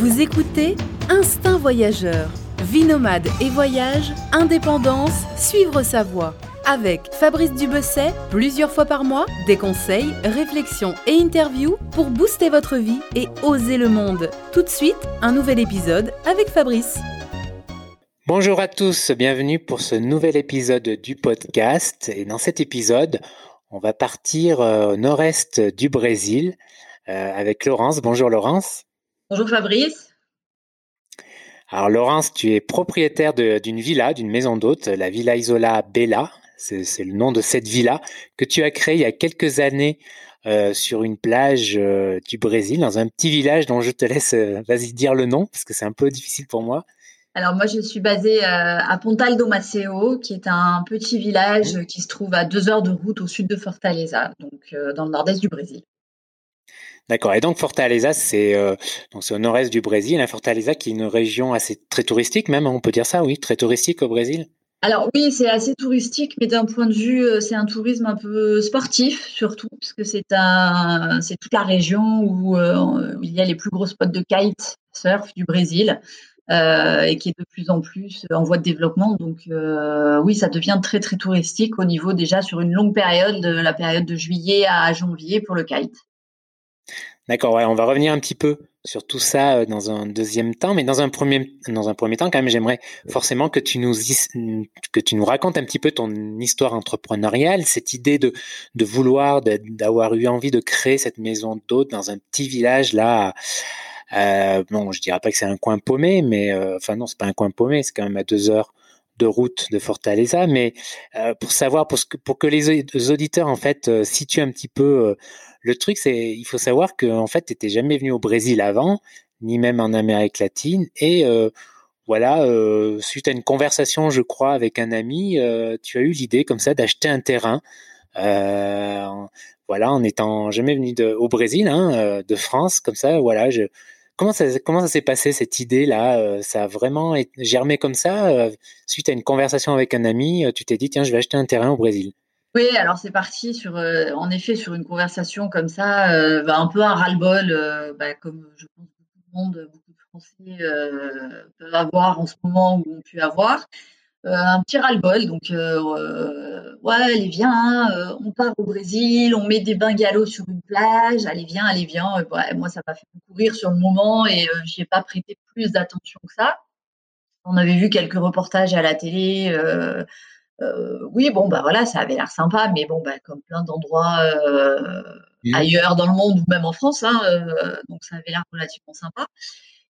Vous écoutez Instinct Voyageur, vie nomade et voyage, indépendance, suivre sa voie. Avec Fabrice Dubesset, plusieurs fois par mois, des conseils, réflexions et interviews pour booster votre vie et oser le monde. Tout de suite, un nouvel épisode avec Fabrice. Bonjour à tous, bienvenue pour ce nouvel épisode du podcast. Et dans cet épisode, on va partir euh, au nord-est du Brésil euh, avec Laurence. Bonjour Laurence. Bonjour Fabrice. Alors Laurence, tu es propriétaire d'une villa, d'une maison d'hôte, la Villa Isola Bella. C'est le nom de cette villa que tu as créée il y a quelques années euh, sur une plage du Brésil, dans un petit village dont je te laisse, vas-y dire le nom, parce que c'est un peu difficile pour moi. Alors moi, je suis basée euh, à Pontal do Maceo, qui est un petit village mmh. qui se trouve à deux heures de route au sud de Fortaleza, donc euh, dans le nord-est du Brésil. D'accord. Et donc Fortaleza, c'est euh, au nord-est du Brésil. Hein, Fortaleza, qui est une région assez très touristique, même, hein, on peut dire ça, oui, très touristique au Brésil? Alors oui, c'est assez touristique, mais d'un point de vue, c'est un tourisme un peu sportif surtout, puisque c'est c'est toute la région où, où, il y a les plus gros spots de kite surf du Brésil. Euh, et qui est de plus en plus en voie de développement. Donc euh, oui, ça devient très très touristique au niveau déjà sur une longue période, de la période de juillet à janvier pour le kite. D'accord, ouais, on va revenir un petit peu sur tout ça euh, dans un deuxième temps, mais dans un premier, dans un premier temps, quand même, j'aimerais forcément que tu nous que tu nous racontes un petit peu ton histoire entrepreneuriale, cette idée de de vouloir, d'avoir eu envie de créer cette maison d'hôte dans un petit village là euh, bon, je dirais pas que c'est un coin paumé, mais euh, enfin non, c'est pas un coin paumé, c'est quand même à deux heures de route de Fortaleza. Mais euh, pour savoir, pour, que, pour que les auditeurs en fait euh, situent un petit peu le truc, c'est il faut savoir que en fait, t'étais jamais venu au Brésil avant, ni même en Amérique latine, et voilà, suite à une conversation, je crois, avec un ami, tu as eu l'idée comme ça d'acheter un terrain. voilà, en étant jamais venu de, au Brésil, hein, de France, comme ça, voilà, je, Comment ça, s'est passé cette idée-là euh, Ça a vraiment germé comme ça euh, Suite à une conversation avec un ami, euh, tu t'es dit, tiens, je vais acheter un terrain au Brésil. Oui, alors c'est parti sur, en effet, sur une conversation comme ça, bah, un peu un ras-le-bol, bah, comme je pense beaucoup de monde, beaucoup de Français peuvent avoir en ce moment ou ont pu avoir. Euh, un petit ras-le-bol. Donc, euh, euh, ouais, allez, viens, on part au Brésil, on met des bungalows sur une plage, allez, viens, allez, viens. Ouais, moi, ça m'a fait courir sur le moment et je ai pas prêté plus d'attention que ça. On avait vu quelques reportages à la télé. oui, bon, bah voilà, ça avait l'air sympa, mais bon, bah, comme plein d'endroits mmh. ailleurs dans le monde ou même en France, hein, donc ça avait l'air relativement sympa.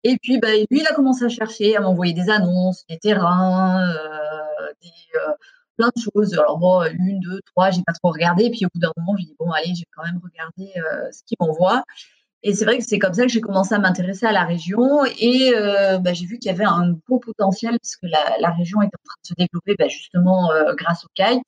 Et puis, bah, lui, il a commencé à chercher, à m'envoyer des annonces, des terrains, euh, des, euh, plein de choses. Alors moi, une, deux, trois, j'ai pas trop regardé. Et puis au bout d'un moment, j'ai dit bon, allez, je vais quand même regarder euh, ce qu'il m'envoie. Et c'est vrai que c'est comme ça que j'ai commencé à m'intéresser à la région et bah, j'ai vu qu'il y avait un beau potentiel parce que la, la, région est en train de se développer bah, justement grâce au kite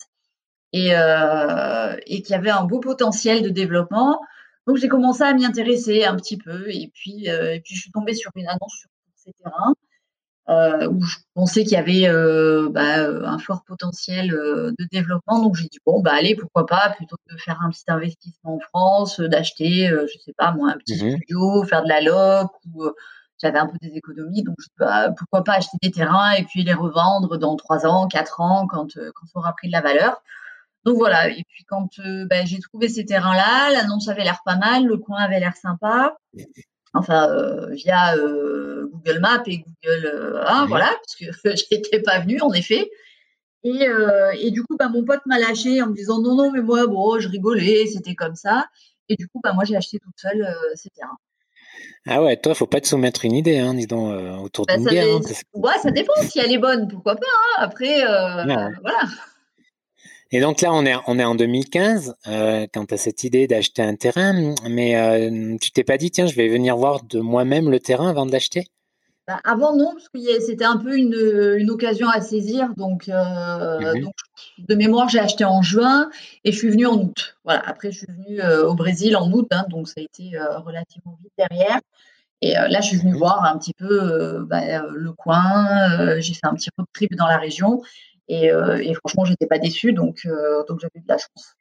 et, et qu'il y avait un beau potentiel de développement. Donc j'ai commencé à m'y intéresser un petit peu et puis, euh, et puis je suis tombée sur une annonce sur ces terrains euh, où je pensais qu'il y avait euh, bah, un fort potentiel de développement. Donc j'ai dit bon bah allez pourquoi pas plutôt que de faire un petit investissement en France, d'acheter je sais pas moi un petit mmh studio, faire de la loc ou j'avais un peu des économies donc je, bah, pourquoi pas acheter des terrains et puis les revendre dans trois ans, quatre ans quand quand ça aura pris de la valeur. Donc voilà, et puis quand euh, ben, j'ai trouvé ces terrains-là, l'annonce avait l'air pas mal, le coin avait l'air sympa. Enfin, euh, via euh, Google Maps et Google hein, voilà, parce que j'étais pas venue en effet. Et, et du coup, ben, mon pote m'a lâché en me disant non, non, mais moi, bon, je rigolais, c'était comme ça. Et du coup, ben, moi, j'ai acheté toute seule ces terrains. Ah ouais, toi, faut pas te soumettre une idée, hein, dis donc, autour d'une guerre. Hein, ouais, ça dépend. Si elle est bonne, pourquoi pas. Hein. Après, voilà. Et donc là, on est, on est en 2015, euh, quand tu as cette idée d'acheter un terrain, mais euh, tu t'es pas dit, tiens, je vais venir voir de moi-même le terrain avant de l'acheter? Bah, Avant, non, parce que c'était un peu une, une, occasion à saisir. Donc, euh, mhm. donc de mémoire, j'ai acheté en juin et je suis venue en août. Voilà. Après, je suis venue euh, au Brésil en août, hein, donc ça a été relativement vite derrière. Et là, je suis venue mhm. voir un petit peu bah, le coin. j'ai fait un petit road trip dans la région. Et, euh, et franchement, j'étais pas déçue, donc, euh, donc j'avais de la chance.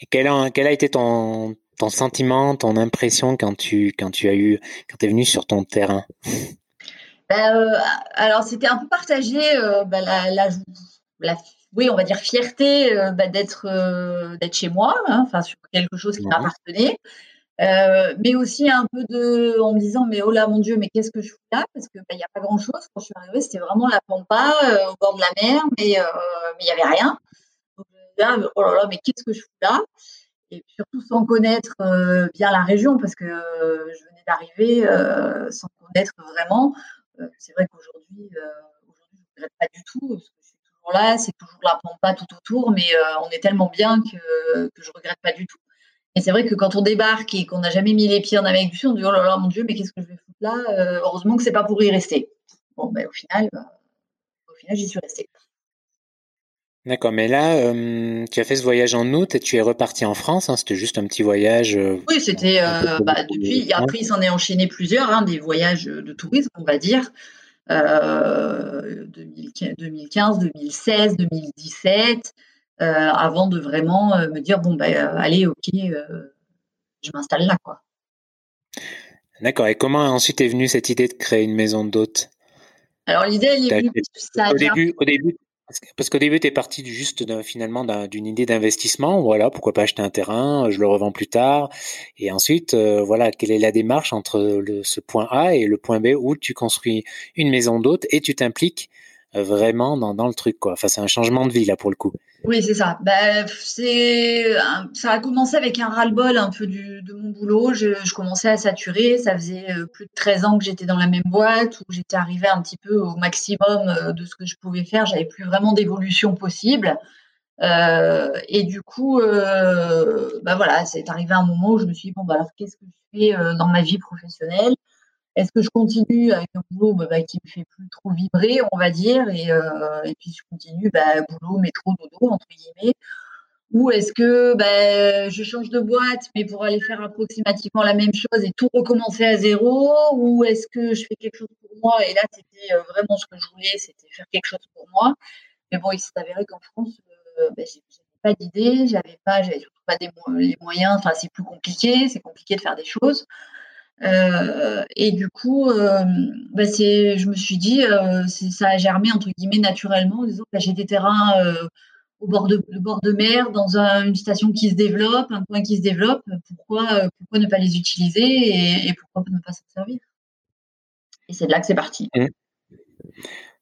Et quel a, quel a été ton, ton sentiment, ton impression quand tu, quand tu as eu, quand es venu sur ton terrain? Ben, Alors, c'était un peu partagé. Ben, la, oui, on va dire fierté ben, d'être d'être chez moi, hein, enfin sur quelque chose qui m'appartenait. Euh, mais aussi un peu de, en me disant, mais oh là, mon Dieu, mais qu'est-ce que je fous là? Parce qu'il bah, n'y a pas grand-chose. Quand je suis arrivée, c'était vraiment la pampa euh, au bord de la mer, mais euh, il n'y avait rien. Donc, là, oh là là, mais qu'est-ce que je fous là? Et surtout sans connaître bien la région, parce que je venais d'arriver sans connaître vraiment. c'est vrai qu'aujourd'hui, aujourd'hui, je ne regrette pas du tout, parce que je suis toujours là, c'est toujours la pampa tout autour, mais on est tellement bien que, que je ne regrette pas du tout. Et c'est vrai que quand on débarque et qu'on n'a jamais mis les pieds en Amérique du Sud, on dit oh là là, mon Dieu, mais qu'est-ce que je vais foutre là? Euh, Heureusement que c'est pas pour y rester. Bon, ben, au final, euh, au final, j'y suis restée. D'accord, mais là, euh, tu as fait ce voyage en août et tu es reparti en France. Hein, c'était juste un petit voyage. oui, c'était bah, depuis. Après, il s'en est enchaîné plusieurs, hein, des voyages de tourisme, on va dire. 2015, 2016, 2017. Euh, avant de vraiment euh, me dire bon ben allez ok je m'installe là quoi. D'accord. Et comment ensuite est venue cette idée de créer une maison d'hôtes Alors l'idée, elle est venue. au, début, au début, parce qu'au début, tu es parti juste finalement d'une idée d'investissement. Voilà, pourquoi pas acheter un terrain, je le revends plus tard. Et ensuite, voilà, quelle est la démarche entre le, ce point A et le point B où tu construis une maison d'hôtes et tu t'impliques vraiment dans, dans, le truc, quoi. Enfin, c'est un changement de vie là pour le coup. Oui, c'est ça. Bah, c'est, ça a commencé avec un ras-le-bol un peu du, de mon boulot. Je, je, commençais à saturer. Ça faisait euh, plus de 13 ans que j'étais dans la même boîte, où j'étais arrivée un petit peu au maximum euh, de ce que je pouvais faire. J'avais plus vraiment d'évolution possible. Euh, et du coup, euh, bah voilà, c'est arrivé un moment où je me suis dit, bon, bah alors qu'est-ce que je fais euh, dans ma vie professionnelle? Est-ce que je continue avec un boulot bah, bah, qui me fait plus trop vibrer, on va dire, et, euh, puis je continue bah, boulot, métro, dodo, entre guillemets, ou est-ce que bah, je change de boîte, mais pour aller faire approximativement la même chose et tout recommencer à zéro, ou est-ce que je fais quelque chose pour moi Et là, c'était euh, vraiment ce que je voulais, c'était faire quelque chose pour moi? Mais bon, il s'est avéré qu'en France, euh, bah, j'avais pas d'idée, j'avais pas, j'avais surtout pas les moyens. Enfin, c'est plus compliqué, c'est compliqué de faire des choses. Euh, et du coup, euh, bah c'est, je me suis dit, euh, ça a germé entre guillemets naturellement bah, j'ai des terrains au bord de, bord de mer, dans une station qui se développe, un coin qui se développe. Pourquoi, pourquoi ne pas les utiliser et, pourquoi ne pas s'en servir? Et c'est de là que c'est parti. Mmh.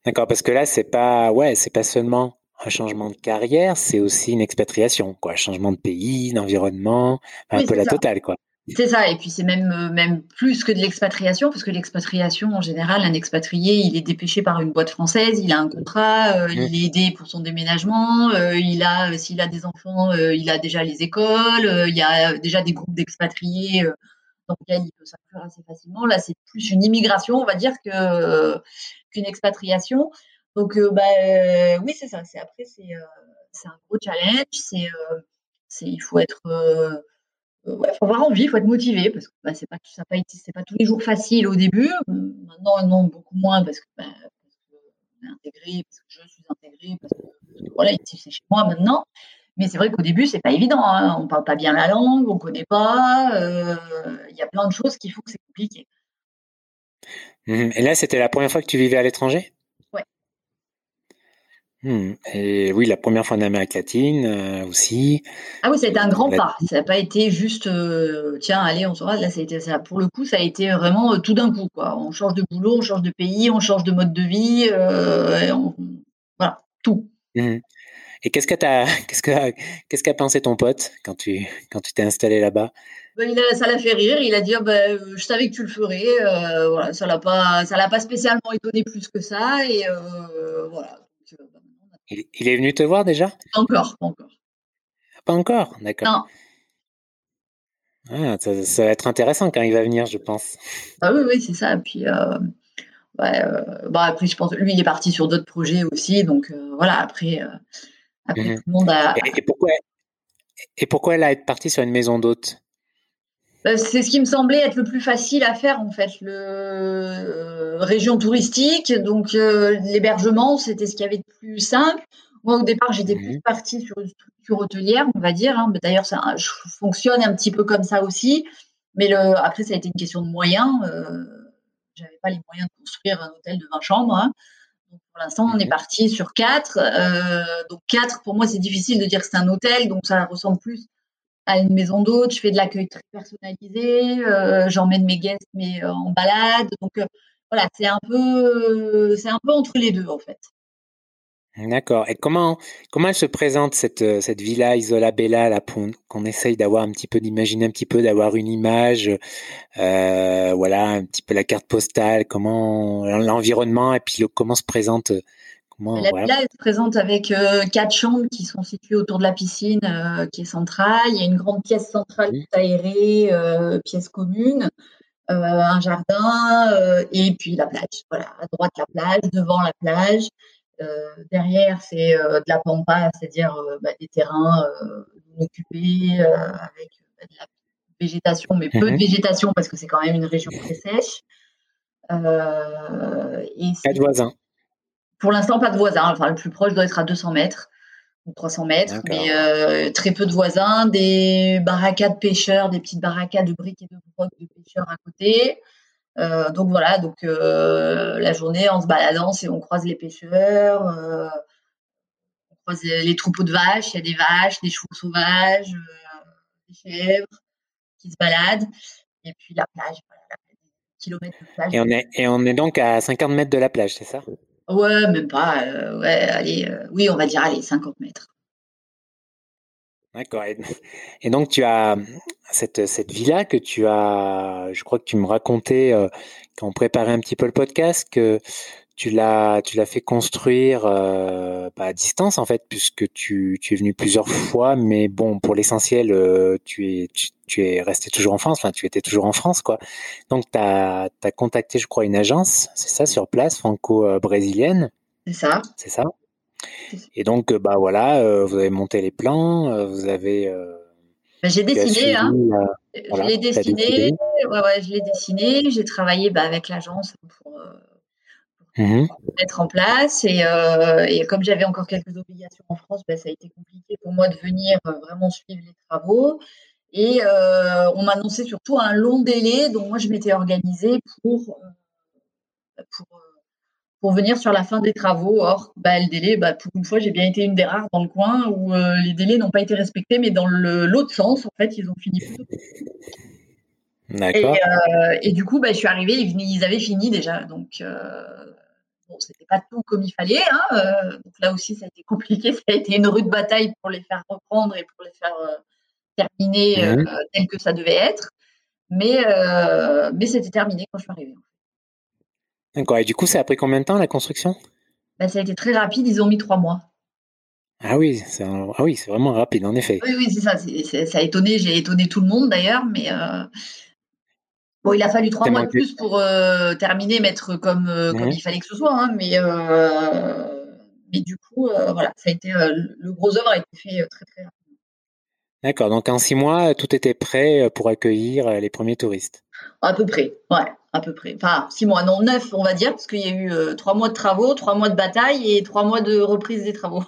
D'accord, parce que là, c'est pas, ouais, c'est pas seulement un changement de carrière, c'est aussi une expatriation, quoi, changement de pays, d'environnement, un peu la totale, quoi. C'est ça, et puis c'est même, euh, même plus que de l'expatriation, parce que l'expatriation, en général, un expatrié, il est dépêché par une boîte française, il a un contrat, euh, il est aidé pour son déménagement, euh, il a, s'il a des enfants, il a déjà les écoles, il y a déjà des groupes d'expatriés dans lesquels il peut s'inclure assez facilement. Là, c'est plus une immigration, on va dire, que, qu'une expatriation. Donc, bah, oui, c'est ça. C'est, après, c'est, c'est un gros challenge. C'est, c'est, il faut être il euh, faut avoir envie, il faut être motivé parce que bah, c'est pas pas pas tous les jours facile au début. Maintenant, non, beaucoup moins parce que, bah, est intégré, parce que je suis intégrée, parce que, voilà, c'est chez moi maintenant. Mais c'est vrai qu'au début, c'est pas évident. Hein. On parle pas bien la langue, on connaît pas. Euh, il y a plein de choses qui font que c'est compliqué. Mmh Et là, c'était la première fois que tu vivais à l'étranger? Hmm. Et oui, la première fois en Amérique latine euh, aussi. Ah oui, ça a été un grand pas. Ça n'a pas été juste, euh, tiens, allez, on se Là, ça a été, ça, pour le coup, ça a été vraiment euh, tout d'un coup. Quoi. On change de boulot, on change de pays, on change de mode de vie. voilà, tout. Hmm. Et qu'est-ce que qu'est-ce que, qu'est-ce qu'a pensé ton pote quand tu, quand tu t'es installé là-bas? Ben, ça l'a fait rire. Il a dit, ben, je savais que tu le ferais. voilà, ça l'a pas, ça l'a pas spécialement étonné plus que ça. Et voilà. Il, est venu te voir déjà? Pas encore, pas encore. Pas encore, d'accord. Non. Ah, ça, va être intéressant quand il va venir, je pense. Ah oui, oui, c'est ça. Puis, euh, euh, après, je pense, lui, il est parti sur d'autres projets aussi, donc euh, voilà. Après, après mhm. tout le monde a. Et, pourquoi, et pourquoi elle a été partie sur une maison d'hôte? bah, c'est ce qui me semblait être le plus facile à faire en fait. Le euh, région touristique, donc euh, l'hébergement, c'était ce qui avait de plus simple. Moi, au départ, j'étais plus partie sur une structure hôtelière, on va dire. Hein. D'ailleurs, je fonctionne un petit peu comme ça aussi. Mais le, après, ça a été une question de moyens. Euh, J'avais pas les moyens de construire un hôtel de 20 chambres. Hein. Donc, pour l'instant, on est mmh parti sur 4. Euh, donc, 4, pour moi, c'est difficile de dire que c'est un hôtel. Donc, ça ressemble plus à une maison d'hôte. Je fais de l'accueil très personnalisé. Euh, J'emmène mes guests mais, euh, en balade. Donc, euh, voilà, c'est un, peu, c'est un peu entre les deux, en fait. D'accord. Et comment, comment se présente cette, cette villa Isola Bella là qu'on essaye d'avoir un petit peu d'imaginer un petit peu d'avoir une image, voilà un petit peu la carte postale, comment l'environnement et puis comment se présente. La villa elle se présente avec euh, quatre chambres qui sont situées autour de la piscine qui est centrale. Il y a une grande pièce centrale tout aérée, pièce commune. un jardin et puis la plage. Voilà, à droite la plage, devant la plage. Euh, derrière, c'est euh, de la pampa, c'est-à-dire euh, bah, des terrains occupés avec bah, de la végétation, mais peu de mhm. végétation parce que c'est quand même une région très sèche. de voisins. Pour l'instant, pas de voisins. Enfin, le plus proche doit être à 200 mètres ou 300 mètres, mais très peu de voisins. Des barricades pêcheurs, des petites barricades de briques et de brocs de pêcheurs à côté. Euh, donc voilà, donc euh, la journée en se baladant, on croise les pêcheurs, euh, on croise les, troupeaux de vaches, il y a des vaches, des chevaux sauvages, des chèvres qui se baladent, et puis la plage, voilà, kilomètres de plage. Et on est, et on est donc à 50 mètres de la plage, c'est ça? Ouais, même pas. ouais, allez, oui, on va dire allez, 50 mètres. D'accord. Et, donc tu as cette, cette villa que tu as, je crois que tu me racontais euh, quand on préparait un petit peu le podcast que tu l'as tu l'as fait construire euh, à distance en fait puisque tu, tu es venu plusieurs fois mais bon pour l'essentiel euh, tu es tu, es resté toujours en France enfin tu étais toujours en France quoi donc tu as, as contacté je crois une agence c'est ça sur place franco-brésilienne c'est ça c'est ça et donc, euh, bah voilà, euh, vous avez monté les plans, vous avez. Bah, j'ai dessiné, hein. je l'ai dessiné, ouais, ouais, je l'ai dessiné. J'ai travaillé bah, avec l'agence pour, mmh mettre en place. Et, et comme j'avais encore quelques obligations en France, bah, ça a été compliqué pour moi de venir vraiment suivre les travaux. Et on m'a annoncé surtout un long délai, donc moi je m'étais organisée pour, pour pour venir sur la fin des travaux. Or, bah, le délai, bah, pour une fois, j'ai bien été une des rares dans le coin où euh, les délais n'ont pas été respectés, mais dans l'autre sens, en fait, ils ont fini Euh, et, du coup, bah, je suis arrivée, ils, avaient fini déjà. Donc, euh, bon, c'était pas tout comme il fallait. Hein, euh, donc là aussi, ça a été compliqué. Ça a été une rude bataille pour les faire reprendre et pour les faire terminer mmh. tel que ça devait être. Mais, mais c'était terminé quand je suis arrivée. D'accord. Et du coup, ça a pris combien de temps la construction? Bah, Ça a été très rapide. Ils ont mis trois mois. Ah oui, c'est ah oui, vraiment rapide, en effet. Oui, oui, c'est ça. ça a étonné. J'ai étonné tout le monde d'ailleurs, mais euh, bon, il a fallu trois mois de plus pour euh, terminer, mettre comme, euh, comme il fallait que ce soit. Hein, mais mais du coup, voilà, ça a été le gros œuvre a été fait très très rapidement. D'accord. Donc en six mois, tout était prêt pour accueillir les premiers touristes. À peu près, ouais à peu près. Enfin, six mois, non, neuf, on va dire, parce qu'il y a eu euh, trois mois de travaux, trois mois de bataille et trois mois de reprise des travaux.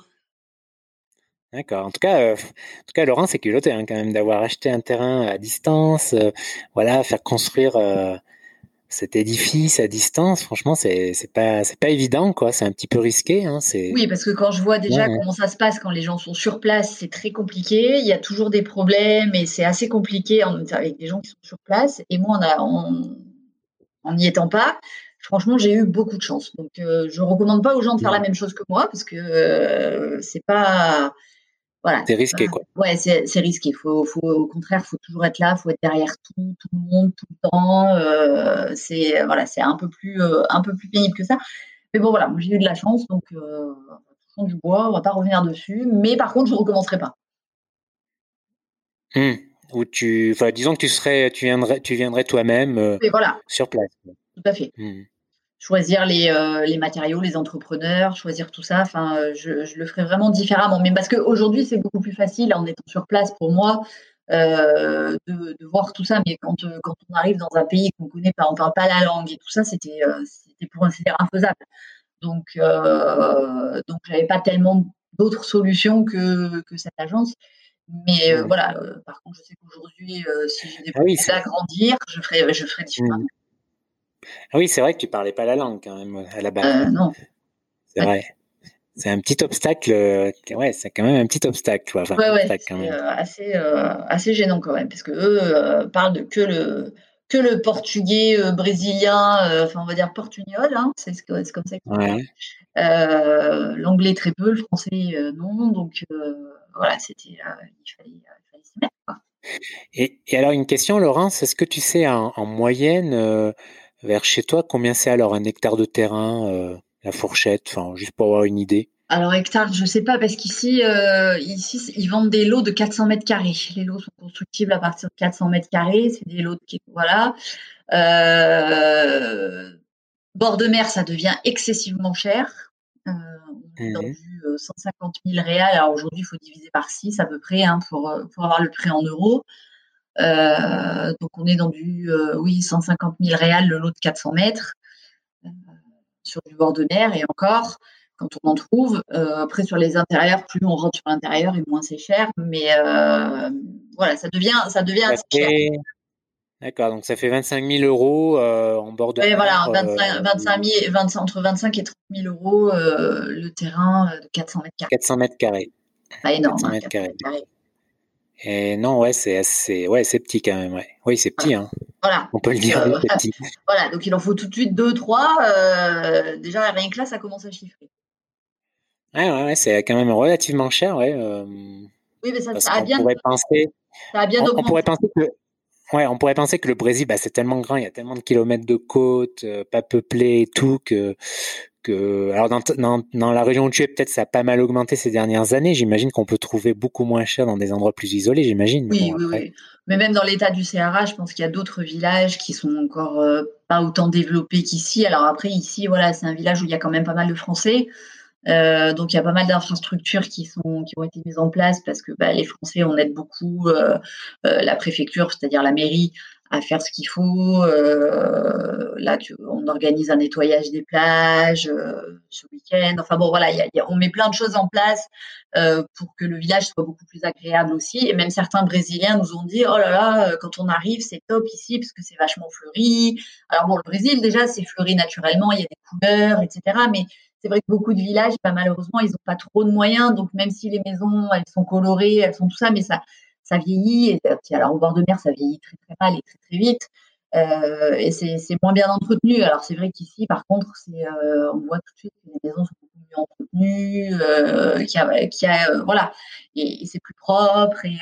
D'accord. En tout cas, euh, en tout cas, Laurent, c'est culotté hein, quand même d'avoir acheté un terrain à distance, euh, voilà, faire construire cet édifice à distance. Franchement, c'est c'est pas c'est pas évident, quoi. C'est un petit peu risqué. Hein, oui, parce que quand je vois déjà comment ça se passe quand les gens sont sur place, c'est très compliqué. Il y a toujours des problèmes et c'est assez compliqué avec des gens qui sont sur place. Et moi, on a on, en n'y étant pas, franchement, j'ai eu beaucoup de chance. Donc, euh, je ne recommande pas aux gens de faire la même chose que moi parce que euh, c'est pas. Voilà. C'est risqué, quoi. Ouais, c'est risqué. Faut, faut, au contraire, il faut toujours être là, il faut être derrière tout, tout le monde, tout le temps. Euh, c'est voilà, c'est un peu plus, un peu plus pénible que ça. Mais bon, voilà, j'ai eu de la chance, donc fond du bois, on va pas revenir dessus. Mais par contre, je ne recommencerai pas. Mmh tu, enfin, disons que tu serais, tu viendrais, tu viendrais toi-même euh, voilà. sur place. Tout à fait. Mmh. Choisir les, euh, les, matériaux, les entrepreneurs, choisir tout ça. Enfin, euh, je, je, le ferai vraiment différemment. Mais parce qu'aujourd'hui, c'est beaucoup plus facile en étant sur place pour moi de, de, voir tout ça. Mais quand, quand on arrive dans un pays qu'on connaît pas, on parle pas la langue et tout ça, c'était, c'était pour ainsi dire infaisable. Donc, donc j'avais pas tellement d'autres solutions que, que cette agence. Mais voilà, par contre, je sais qu'aujourd'hui, si j'ai des ah projets à grandir, je ferai, je ferai différemment. Mmh. Ah oui, c'est vrai que tu parlais pas la langue quand même à la base. non. C'est vrai. C'est un petit obstacle. ouais, c'est quand même un petit obstacle, ouais, ouais, c'est assez, assez gênant quand même, parce que eux parlent de que le que le portugais brésilien, enfin on va dire portugnol, hein, c'est comme ça. Ouais. L'anglais très peu, le français non, donc voilà, c'était, il fallait, s'y mettre. Et, et, alors une question, Laurence, est-ce que tu sais en, moyenne vers chez toi combien c'est alors un hectare de terrain, la fourchette, enfin juste pour avoir une idée? Alors hectare, je sais pas parce qu'ici, ici, ils vendent des lots de 400 mètres carrés. Les lots sont constructibles à partir de 400 mètres carrés. C'est des lots de voilà. bord de mer, ça devient excessivement cher. on est dans 150 000 réals. Alors aujourd'hui, il faut diviser par 6 à peu près hein, pour, pour avoir le prix en euros. Donc on est dans du oui 150 000 réals le lot de 400 mètres sur du bord de mer et encore quand on en trouve. après, sur les intérieurs, plus on rentre sur l'intérieur et moins c'est cher. Mais voilà, ça devient, ça devient assez cher. D'accord, donc ça fait 25 000 euros en bord de mer. voilà, 25, 25 entre 25 et 30 000 euros le terrain de 400 mètres carrés. 400 mètres carrés. Pas énorme. 400 hein, mètres carrés. Et non, ouais, c'est assez, ouais, c'est petit quand même, ouais. Oui, c'est petit, hein. Voilà. On peut le dire, petit. Voilà, donc il en faut tout de suite deux, trois. déjà, rien que là, ça commence à chiffrer. Ouais, ouais, c'est quand même relativement cher, ouais. Euh, oui, mais ça, ça a bien. Pourrait penser, ça a bien on, pourrait penser que. Ouais, on pourrait penser que le Brésil, bah, c'est tellement grand, il y a tellement de kilomètres de côtes, euh, pas peuplé et tout, que, que alors dans, dans, dans, la région où tu es, peut-être ça a pas mal augmenté ces dernières années. J'imagine qu'on peut trouver beaucoup moins cher dans des endroits plus isolés, j'imagine. Oui, oui, oui. Mais même dans l'état du Sahara, je pense qu'il y a d'autres villages qui sont encore euh, pas autant développés qu'ici. Alors après, ici, voilà, c'est un village où il y a quand même pas mal de Français. Euh, donc il y a pas mal d'infrastructures qui sont qui ont été mises en place parce que bah, les Français on aide beaucoup euh, euh, la préfecture, c'est-à-dire la mairie, à faire ce qu'il faut. Euh, là, on organise un nettoyage des plages euh, ce week-end. Enfin bon, voilà, on met plein de choses en place euh, pour que le village soit beaucoup plus agréable aussi. Et même certains Brésiliens nous ont dit, oh là là, quand on arrive, c'est top ici parce que c'est vachement fleuri. Alors bon, le Brésil déjà, c'est fleuri naturellement, il y a des couleurs, etc. Mais c'est vrai que beaucoup de villages, bah, malheureusement, ils n'ont pas trop de moyens. Donc, même si les maisons, elles sont colorées, elles sont tout ça, mais ça, ça vieillit. Et, euh, alors, au bord de mer, ça vieillit très, très mal et très, très vite. Euh, et c'est moins bien entretenu. Alors, c'est vrai qu'ici, par contre, euh, on voit tout de suite que les maisons sont beaucoup mieux entretenues, euh, qu'il y a, qu y a euh, voilà, et, et c'est plus propre et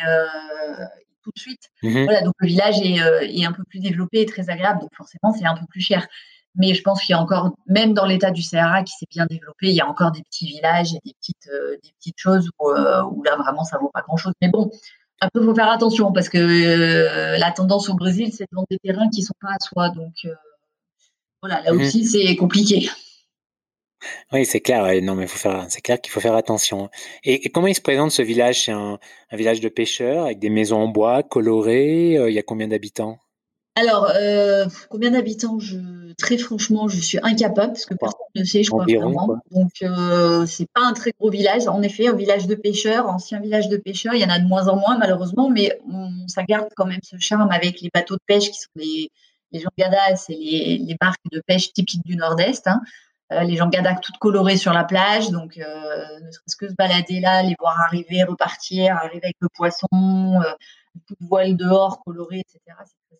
tout de suite. Mmh voilà, donc le village est, est, un peu plus développé et très agréable. Donc, forcément, c'est un peu plus cher. Mais je pense qu'il y a encore, même dans l'état du Sahara qui s'est bien développé, il y a encore des petits villages et des petites, euh, des petites choses où, euh, où, là vraiment ça vaut pas grand chose. Mais bon, un peu faut faire attention parce que euh, la tendance au Brésil, c'est de vendre des terrains qui sont pas à soi. Donc voilà, là mmh aussi c'est compliqué. Oui, c'est clair. Non, mais faut faire. C'est clair qu'il faut faire attention. Et, et, comment il se présente ce village? C'est un, un, village de pêcheurs avec des maisons en bois colorées. il y a combien d'habitants? Alors, euh, combien d'habitants je... Très franchement, je suis incapable parce que personne ne sait, je crois vraiment. Donc, euh, c'est pas un très gros village. En effet, un village de pêcheurs, ancien village de pêcheurs, il y en a de moins en moins malheureusement, mais on, ça garde quand même ce charme avec les bateaux de pêche qui sont les, les jangadas et les, les, barques de pêche typiques du Nord-Est. Hein. Euh, les jangadas toutes colorées sur la plage, donc ne serait-ce que se balader là, les voir arriver, repartir, arriver avec le poisson, toute voile dehors colorée, etc. C'est très sympa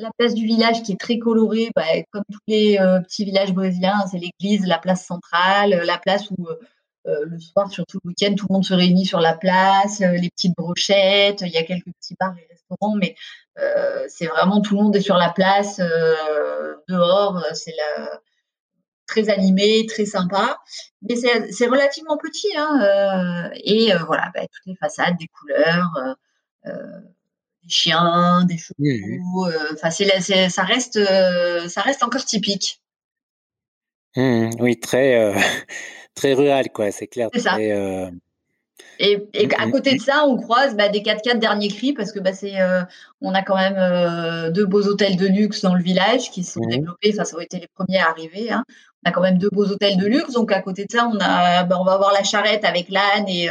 la place du village qui est très colorée, bah, comme tous les euh, petits villages brésiliens, c'est l'église, la place centrale, la place où euh, le soir, surtout le week-end, tout le monde se réunit sur la place, euh, les petites brochettes, il y a quelques petits bars et restaurants, mais c'est vraiment tout le monde est sur la place, dehors, c'est très animé, très sympa, mais c'est relativement petit, hein, et voilà, bah, toutes les façades, des couleurs chiens, des chevaux. Euh, enfin, ça reste, euh, ça reste encore typique. Mmh, oui, très, euh, très rural, quoi. C'est clair. C'est ça. Et, à mm, côté de ça, on croise bah, des 4x4 dernier cri parce que bah, c'est, on a quand même deux beaux hôtels de luxe dans le village qui sont développés. Enfin, ça a été les premiers à arriver. Hein. On a quand même deux beaux hôtels de luxe. Donc à côté de ça, on a, bah, on va avoir la charrette avec l'âne et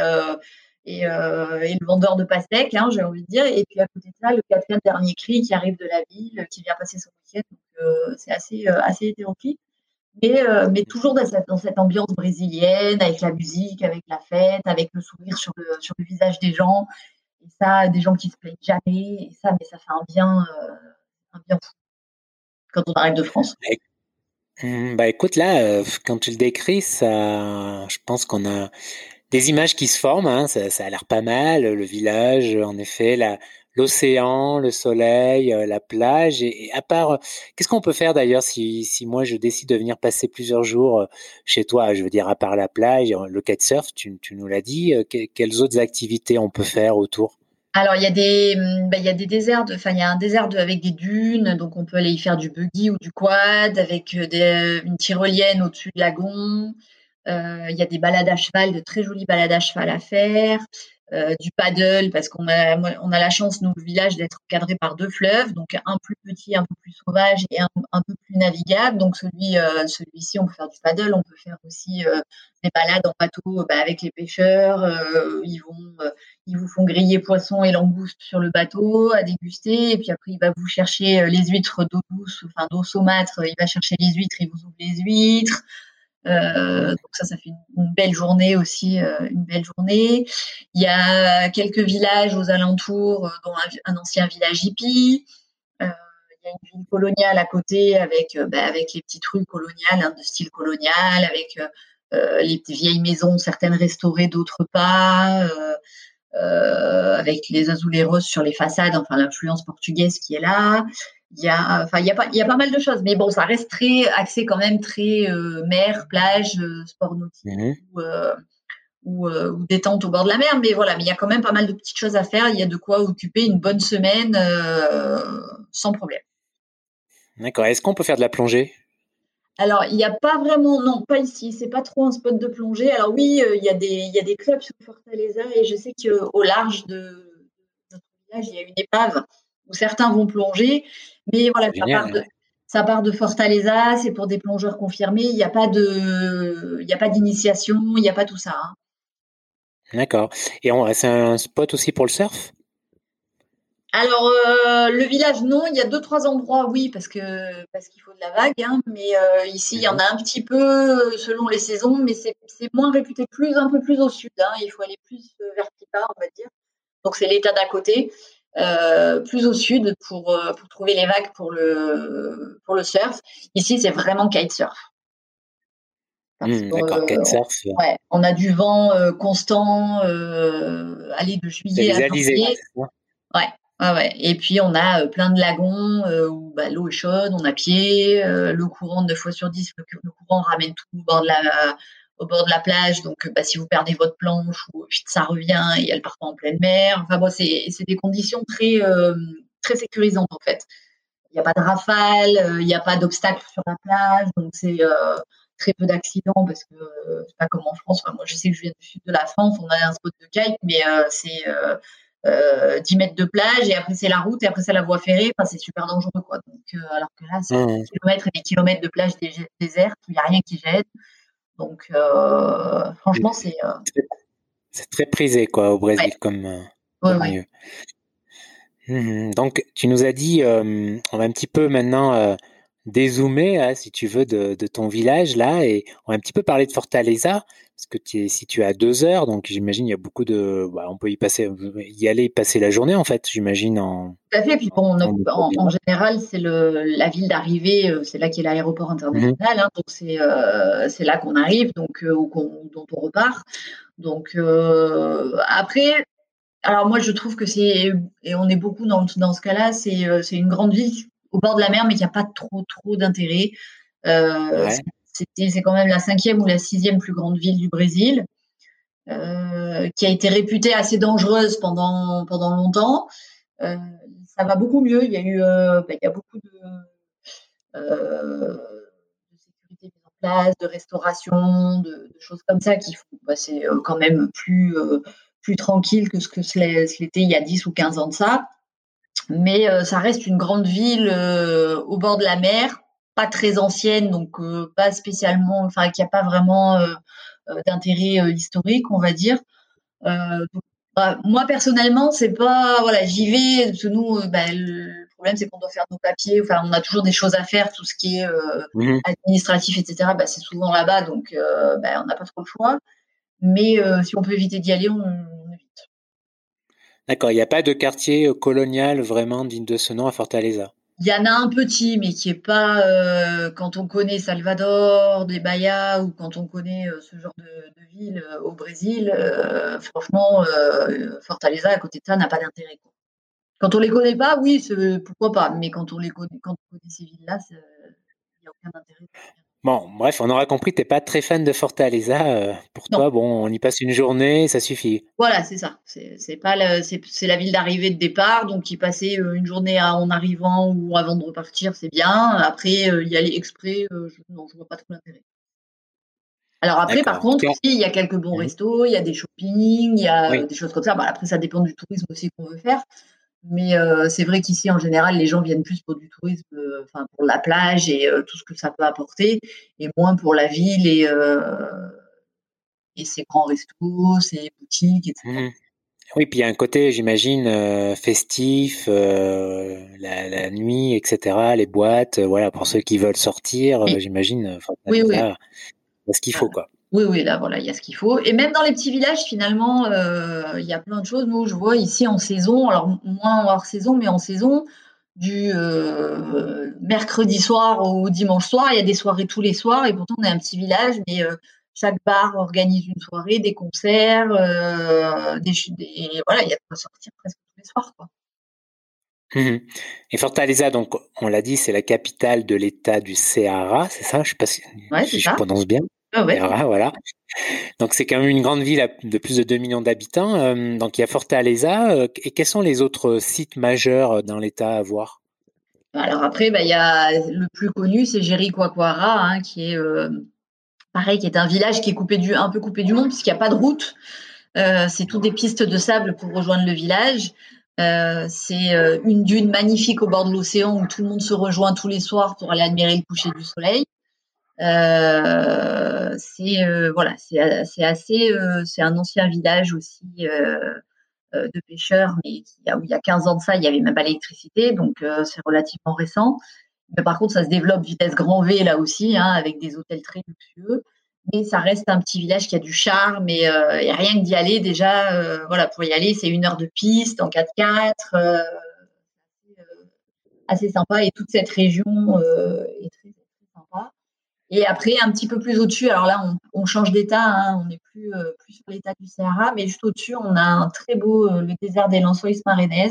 et, euh, et, le vendeur de pastèques, hein, j'ai envie de dire. Et puis à côté de ça, le quatrième dernier cri qui arrive de la ville, qui vient passer son week-end. Donc euh, c'est assez, euh, assez hétéroclite. Mais, euh, mais toujours dans cette, dans cette, ambiance brésilienne, avec la musique, avec la fête, avec le sourire sur le, sur le visage des gens. Et ça, des gens qui se plaignent jamais. Et ça, mais ça fait un bien, un bien fou quand on arrive de France. Mmh, bah écoute, là, quand tu le décris, ça, je pense qu'on a des images qui se forment, hein, ça, a l'air pas mal. Le village, en effet, l'océan, le soleil, euh, la plage. Et, à part, qu'est-ce qu'on peut faire d'ailleurs si, moi je décide de venir passer plusieurs jours euh, chez toi? Je veux dire, à part la plage, le kitesurf, tu, tu nous l'as dit. Euh, quelles autres activités on peut faire autour? Alors il y a des bah, il y a des déserts enfin il y a un désert avec des dunes donc on peut aller y faire du buggy ou du quad avec une tyrolienne au-dessus de lagon. Euh, il y a des balades à cheval, de très jolies balades à cheval à faire. Euh, du paddle parce qu'on a, on a la chance, nous, le village, d'être encadré par deux fleuves, donc un plus petit, un peu plus sauvage et un, un peu plus navigable. Donc celui, euh, celui-ci, on peut faire du paddle, on peut faire aussi des balades en bateau bah, avec les pêcheurs. ils vont, ils vous font griller poisson et langoustes sur le bateau à déguster, et puis après il va vous chercher les huîtres d'eau douce, enfin d'eau saumâtre. Il va chercher les huîtres, il vous ouvre les huîtres. Euh, donc ça, ça fait une, belle journée aussi, euh, une belle journée. Il y a quelques villages aux alentours, euh, dont un, ancien village hippie. il y a une ville coloniale à côté avec, bah, avec les petites rues coloniales, hein, de style colonial, avec les vieilles maisons, certaines restaurées, d'autres pas. avec les azuleros sur les façades, enfin l'influence portugaise qui est là. Il y a, enfin, il y a pas, il y a pas mal de choses, mais bon, ça reste très axé quand même très euh, mer, plage, euh, sport nautique mmh euh, ou, ou, détente au bord de la mer. Mais voilà, mais il y a quand même pas mal de petites choses à faire. Il y a de quoi occuper une bonne semaine sans problème. D'accord. Est-ce qu'on peut faire de la plongée? Alors, il n'y a pas vraiment, non, pas ici, c'est pas trop un spot de plongée. Alors oui, il, y a des, il y a des clubs sur Fortaleza et je sais qu'au large de notre village, il y a une épave où certains vont plonger. Mais voilà, ça part, de, ça part, de, Fortaleza, c'est pour des plongeurs confirmés. Il n'y a pas de, il a pas d'initiation, il n'y a pas tout ça. Hein. D'accord. Et c'est un spot aussi pour le surf? Alors, euh, le village, non. Il y a deux, trois endroits, oui, parce que parce qu'il faut de la vague. Hein, mais euh, ici, il y en a un petit peu selon les saisons, mais c'est moins réputé, plus un peu plus au sud. Hein, il faut aller plus vers Pipa, on va dire. Donc, c'est l'état d'à côté. Euh, plus au sud pour, euh, pour trouver les vagues pour le, pour le surf. Ici, c'est vraiment kitesurf. Mmh, D'accord, kitesurf. Ouais, on a du vent euh, constant, aller de juillet à janvier. Ouais, ouais, ouais. Et puis, on a plein de lagons où bah, l'eau est chaude, on a pied, l'eau courante 9 fois sur 10, le, courant ramène tout au bord de la, au bord de la plage. Donc, bah, si vous perdez votre planche, ça revient et elle part pas en pleine mer. Enfin, bon, c'est des conditions très, euh, très sécurisantes, en fait. Il n'y a pas de rafale, euh, il n'y a pas d'obstacles sur la plage. Donc, c'est euh, très peu d'accidents parce que c'est pas comme en France. moi, je sais que je viens du sud de la France, on a un spot de kite, mais c'est 10 mètres de plage et après c'est la route et après c'est la voie ferrée. Enfin, c'est super dangereux, quoi. Donc, alors que là, c'est des kilomètres et des kilomètres de plage déserte où il n'y a rien qui gêne. Donc, euh, franchement, c'est. Euh, c'est très prisé, quoi, au Brésil, comme. Euh, mmh Donc, tu nous as dit, on va un petit peu maintenant dézoomer, hein, si tu veux, de, ton village là, et on va un petit peu parler de Fortaleza, parce que tu es situé à deux heures, donc j'imagine il y a beaucoup de, bah, on peut y passer, y aller passer la journée en fait, j'imagine en. Tout à fait. Puis bon, en, général, c'est la ville d'arrivée, euh, c'est là qu'est l'aéroport international, mhm. hein, donc euh, c'est là qu'on arrive, donc euh, dont on repart. Donc après, alors moi je trouve que c'est et on est beaucoup dans, dans ce cas-là, c'est une grande ville au bord de la mer, mais qui n'a pas trop trop d'intérêt. Euh, C'est quand même la cinquième ou la sixième plus grande ville du Brésil, euh, qui a été réputée assez dangereuse pendant pendant longtemps. Euh, ça va beaucoup mieux. Il y a eu, euh, bah, il y a beaucoup de, sécurité mise en place, de restauration, de, choses comme ça qui passer bah, quand même plus plus tranquille que ce que l'était il y a 10 ou 15 ans de ça. Mais ça reste une grande ville au bord de la mer, pas très ancienne, donc pas spécialement, enfin, qui a pas vraiment d'intérêt historique, on va dire. Bah, moi personnellement, c'est pas voilà, j'y vais parce que nous, bah, le problème c'est qu'on doit faire nos papiers. Enfin, on a toujours des choses à faire, tout ce qui est mmh administratif, etc. Bah, c'est souvent là-bas, donc on n'a pas trop le choix. Mais si on peut éviter d'y aller, on, évite. D'accord, il n'y a pas de quartier colonial vraiment digne de ce nom à Fortaleza? Il y en a un petit, mais qui est pas quand on connaît Salvador, des Bahia ou quand on connaît ce genre de, ville au Brésil. franchement, Fortaleza à côté de ça n'a pas d'intérêt. Quand on les connaît pas, oui, pourquoi pas. Mais quand on les connaît, quand on connaît ces villes-là, il n'y a aucun intérêt. Bon, bref, on aura compris n'es pas très fan de Fortaleza. Euh, pour toi, bon, on y passe une journée, ça suffit. Voilà, c'est ça. C'est pas c'est la ville d'arrivée de départ, donc y passer euh, une journée en arrivant ou avant de repartir, c'est bien. Après, euh, y aller exprès, je, non, je vois pas trop l'intérêt. Alors après, par contre, il y a quelques bons mmh. restos, il y a des shopping, il y a des choses comme ça. Bah, après, ça dépend du tourisme aussi qu'on veut faire. Mais euh, c'est vrai qu'ici, en général, les gens viennent plus pour du tourisme, euh, enfin pour la plage et euh, tout ce que ça peut apporter, et moins pour la ville et, et ses grands restos, ses boutiques, etc. Mmh. Oui, puis il y a un côté, j'imagine, festif, la, la, nuit, etc., les boîtes, voilà, pour ceux qui veulent sortir, j'imagine, oui, oui. ce qu'il faut, quoi. Oui, oui, là, voilà, il y a ce qu'il faut. Et même dans les petits villages, finalement, euh, il y a plein de choses. Nous, je vois ici en saison, alors moins hors saison, mais en saison, du euh, mercredi soir au dimanche soir, il y a des soirées tous les soirs. Et pourtant, on est un petit village, mais euh, chaque bar organise une soirée, des concerts, des, voilà, il y a de quoi sortir presque tous les soirs, quoi. Mmh et Fortaleza, donc, on l'a dit, c'est la capitale de l'État du Ceará, c'est ça? Je sais pas si, je prononce bien. Ah voilà. Donc c'est quand même une grande ville de plus de 2 millions d'habitants. Euh, donc il y a Fortaleza. Euh, et quels sont les autres sites majeurs euh, dans l'État à voir? Alors après, bah, il y a le plus connu, c'est Jericoacoara, hein, qui est pareil, qui est un village qui est coupé du, un peu coupé du monde puisqu'il n'y a pas de route. c'est toutes des pistes de sable pour rejoindre le village. c'est une dune magnifique au bord de l'océan où tout le monde se rejoint tous les soirs pour aller admirer le coucher du soleil. Euh, c'est euh, voilà, c'est assez, euh, c'est un ancien village aussi de pêcheurs, mais où il y a 15 ans de ça, il n'y avait même pas l'électricité, donc c'est relativement récent. Mais par contre, ça se développe vitesse grand V là aussi, hein, avec des hôtels très luxueux. Mais ça reste un petit village qui a du charme et, rien que d'y aller déjà, voilà, pour y aller, c'est une heure de piste en 4x4, assez sympa. Et toute cette région est très et après, un petit peu plus au-dessus, alors là, on, change d'état, hein, on n'est plus, euh, plus sur l'état du Sahara, mais juste au-dessus, on a un très beau, euh, le désert des Lançois Marenes,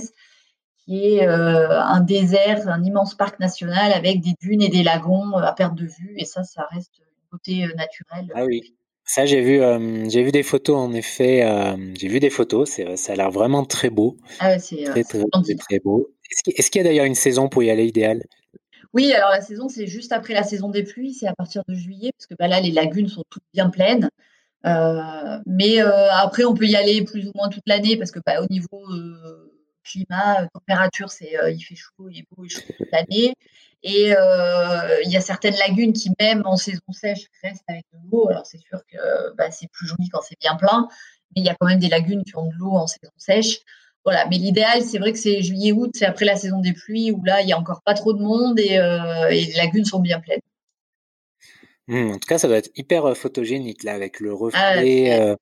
qui est euh, un désert, un immense parc national avec des dunes et des lagons à perte de vue. Et ça, ça reste une beauté naturelle. Ah oui. Ça, j'ai vu, j'ai vu des photos, en effet. j'ai vu des photos, ça a l'air vraiment très beau. Ah c'est très, très, très, beau. Est-ce qu'il y a d'ailleurs une saison pour y aller idéale? Oui, alors la saison, c'est juste après la saison des pluies, c'est à partir de juillet, parce que bah, là, les lagunes sont toutes bien pleines. Euh, mais euh, après, on peut y aller plus ou moins toute l'année, parce que bah, au niveau euh, climat, température, c'est il fait chaud, il est beau et chaud toute l'année. Et il y a certaines lagunes qui, même en saison sèche, restent avec de l'eau. Alors c'est sûr que bah, c'est plus joli quand c'est bien plein, mais il y a quand même des lagunes qui ont de l'eau en saison sèche. Voilà, mais l'idéal, c'est vrai que c'est juillet-août, c'est après la saison des pluies où là, il n'y a encore pas trop de monde et, euh, les lagunes sont bien pleines. Mmh, en tout cas, ça doit être hyper euh, photogénique là, avec le ah, reflet euh,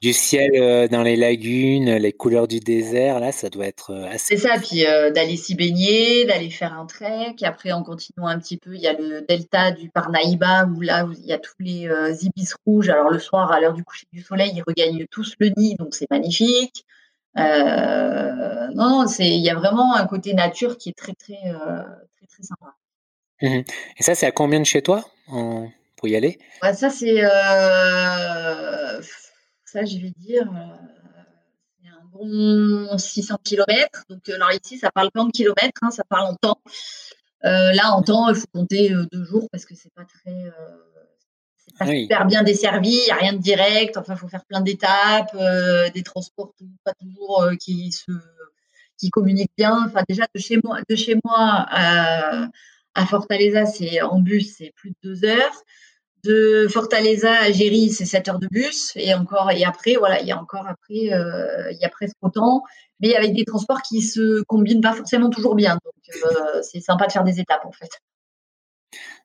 du ciel dans les lagunes, les couleurs du désert. Là, ça doit être assez. C'est ça, puis d'aller s'y baigner, d'aller faire un trek. Après, en continuant un petit peu, il y a le delta du Parnaïba où là, il y a tous les ibis rouges. Alors le soir, à l'heure du coucher du soleil, ils regagnent tous le nid, donc c'est magnifique. Euh, non, c'est il y a vraiment un côté nature qui est très très euh, très très sympa. Mmh Et ça, c'est à combien de chez toi pour y aller? Ça, c'est euh, ça, je vais dire, c'est un bon 600 km. Donc alors ici, ça parle pas en kilomètres, hein, ça parle en temps. là, en temps, il faut compter deux jours parce que c'est pas très super bien desservi, il n'y a rien de direct. Enfin, il faut faire plein d'étapes, des transports pas toujours qui se qui communiquent bien. Enfin, déjà de chez moi, de chez moi à, à Fortaleza, c'est en bus, c'est plus de deux heures de Fortaleza à Géry, c'est 7 heures de bus. Et encore, et après, voilà, il y a encore après, euh, il y a presque autant, mais avec des transports qui se combinent pas forcément toujours bien. Donc, euh, c'est sympa de faire des étapes, en fait.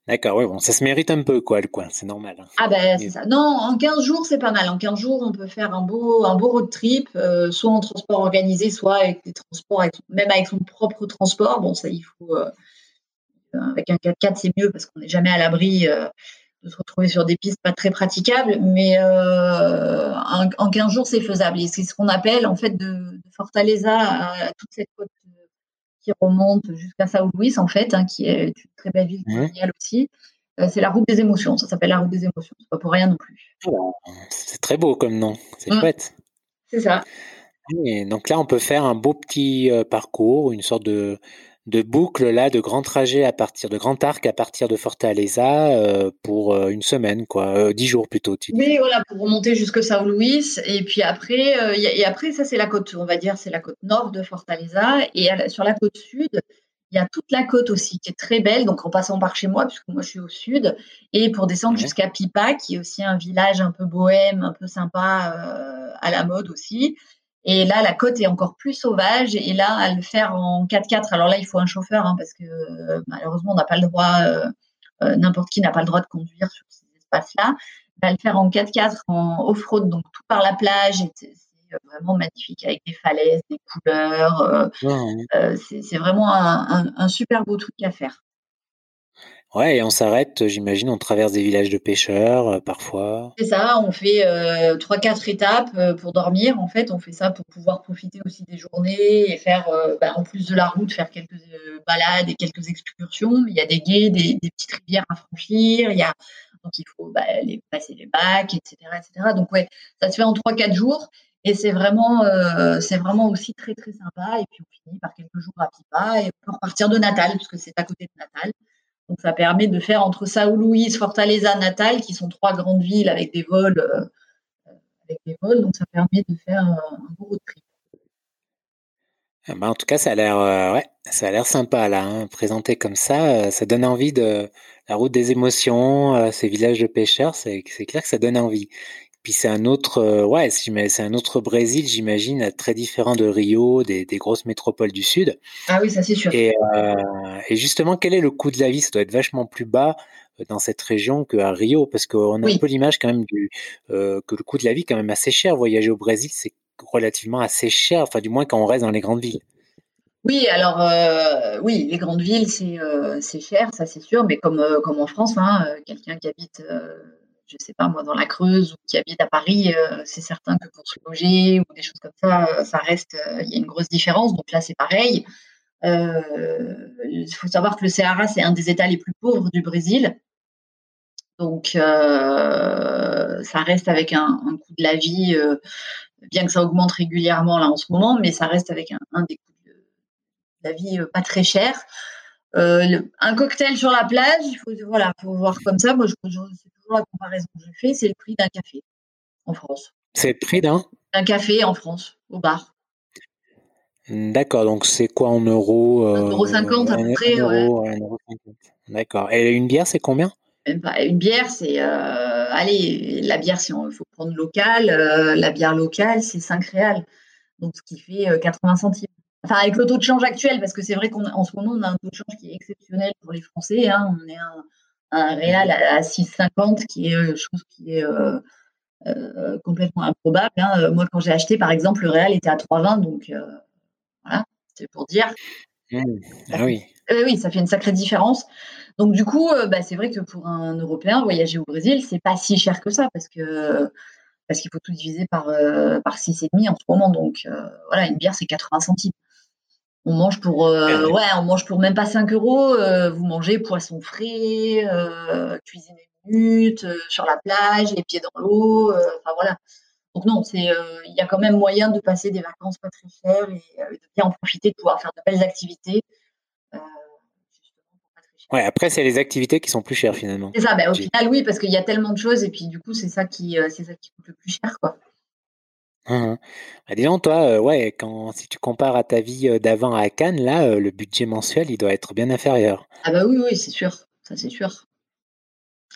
D'accord, oui, bon, ça se mérite un peu, quoi, le coin, c'est normal. Hein. Ah ben, c'est ça. Non, en 15 jours, c'est pas mal. En 15 jours, on peut faire un beau, un beau road trip, euh, soit en transport organisé, soit avec des transports, même avec son propre transport. Bon, ça, il faut. avec un 4x4, c'est mieux parce qu'on n'est jamais à l'abri de se retrouver sur des pistes pas très praticables, mais euh, en, 15 jours, c'est faisable. Et c'est ce qu'on appelle, en fait, de, Fortaleza à, toute cette côte euh, qui remonte jusqu'à Sao Luis, en fait, hein, qui est une très belle ville coloniale aussi. Euh, c'est la route des émotions. Ça s'appelle la route des émotions. C'est pas pour rien non plus. C'est très beau comme nom. C'est mmh. chouette. C'est ça. Et donc là, on peut faire un beau petit parcours, une sorte de, de boucles là, de grands trajets à partir de Grand Arc à partir de Fortaleza euh, pour euh, une semaine, quoi, euh, dix jours plutôt. Oui, voilà, pour remonter jusque Sao Luis et puis après, et après ça c'est la côte, on va dire, c'est la côte nord de Fortaleza et sur la côte sud. Il y a toute la côte aussi qui est très belle, donc en passant par chez moi, puisque moi je suis au sud, et pour descendre jusqu'à Pipa, qui est aussi un village un peu bohème, un peu sympa, à la mode aussi. Et là, la côte est encore plus sauvage. Et là, à le faire en 4x4, alors là, il faut un chauffeur hein, parce que euh, malheureusement, on n'a pas le droit, euh, euh, n'importe qui n'a pas le droit de conduire sur ces espaces-là. À le faire en 4x4 en off-road, donc tout par la plage. C'est vraiment magnifique avec des falaises, des couleurs. c'est vraiment un, un, super beau truc à faire. Ouais, et on s'arrête, j'imagine, on traverse des villages de pêcheurs euh, parfois. C'est ça, on fait euh, trois, quatre étapes euh, pour dormir. En fait, on fait ça pour pouvoir profiter aussi des journées et faire, bah, en plus de la route, faire quelques balades et quelques excursions. Il y a des guets, des, petites rivières à franchir. Il y a donc il faut bah, passer les bacs, etc., etc. Donc ouais, ça se fait en trois, quatre jours. Et c'est vraiment, vraiment aussi très, très sympa. Et puis, on finit par quelques jours à Pipa et on peut repartir de Natal, puisque c'est à côté de Natal. Donc ça permet de faire entre Sao Luis, Fortaleza, Natal, qui sont trois grandes villes avec des vols, euh, avec des vols. Donc ça permet de faire euh, un beau road trip. Ah bah, en tout cas, ça a l'air, euh, ouais, sympa là, hein, présenté comme ça, ça donne envie de la route des émotions, ces villages de pêcheurs, c'est clair que ça donne envie. Puis c'est un autre, euh, ouais, c'est un autre Brésil, j'imagine, très différent de Rio, des, grosses métropoles du sud. Ah oui, ça c'est sûr. Euh, et, justement, quel est le coût de la vie? Ça doit être vachement plus bas euh, dans cette région qu'à Rio, parce qu'on a un peu l'image quand même du, que le coût de la vie est quand même assez cher. Voyager au Brésil, c'est relativement assez cher, enfin du moins quand on reste dans les grandes villes. Oui, alors oui, les grandes villes, c'est cher, ça c'est sûr, mais comme, comme en France, hein, quelqu'un qui habite je sais pas moi, dans la Creuse ou qui habite à Paris, euh, c'est certain que pour se loger ou des choses comme ça, euh, ça reste, euh, il y a une grosse différence. Donc là, c'est pareil. Il faut savoir que le Ceará, c'est un des États les plus pauvres du Brésil. Donc, ça reste avec un, coût de la vie, bien que ça augmente régulièrement là en ce moment, mais ça reste avec un, des coûts de, la vie pas très cher. un cocktail sur la plage, il faut, voilà, faut voir comme ça. Moi, je, la comparaison que je fais, c'est le prix d'un café en France. C'est le prix d'un? Un café en France, au bar. D'accord, donc c'est quoi en euros euh, 1,50€ à peu près. D'accord. Et une bière, c'est combien? Une bière, c'est. Euh, allez, la bière, si il faut prendre local, euh, la bière locale, c'est 5 réals. Donc, ce qui fait 80 euh, centimes. Enfin, avec le taux de change actuel, parce que c'est vrai qu'en ce moment, on a un taux de change qui est exceptionnel pour les Français. Hein. on est un, un réal à, 6,50 qui est euh, chose qui est euh, euh, complètement improbable. Hein. Moi, quand j'ai acheté, par exemple, le réal était à 3,20, donc voilà, c'est pour dire. Mmh. Ah oui. oui, ça fait une sacrée différence. Donc du coup, bah, c'est vrai que pour un Européen, voyager au Brésil, c'est pas si cher que ça parce que parce qu'il faut tout diviser par par six et demi en ce moment. Donc voilà, une bière c'est 80 centimes. On mange pour, euh, ouais, on mange pour même pas 5 euros. Euh, vous mangez poisson frais, euh, cuisiné minutes, euh, sur la plage, les pieds dans l'eau. Enfin voilà. Donc non, c'est, il y a quand même moyen de passer des vacances pas très chères et de bien en profiter, de pouvoir faire de belles activités. Ouais, après, c'est les activités qui sont plus chères finalement. C'est ça, ben, au final, oui, parce qu'il y a tellement de choses et puis du coup, c'est ça qui, c'est ça qui coûte le plus cher, quoi. Mmh bah, disons, toi, ouais, quand, si tu compares à ta vie d'avant à Cannes, là, le budget mensuel, il doit être bien inférieur. Ah bah oui, oui, c'est sûr, ça c'est sûr.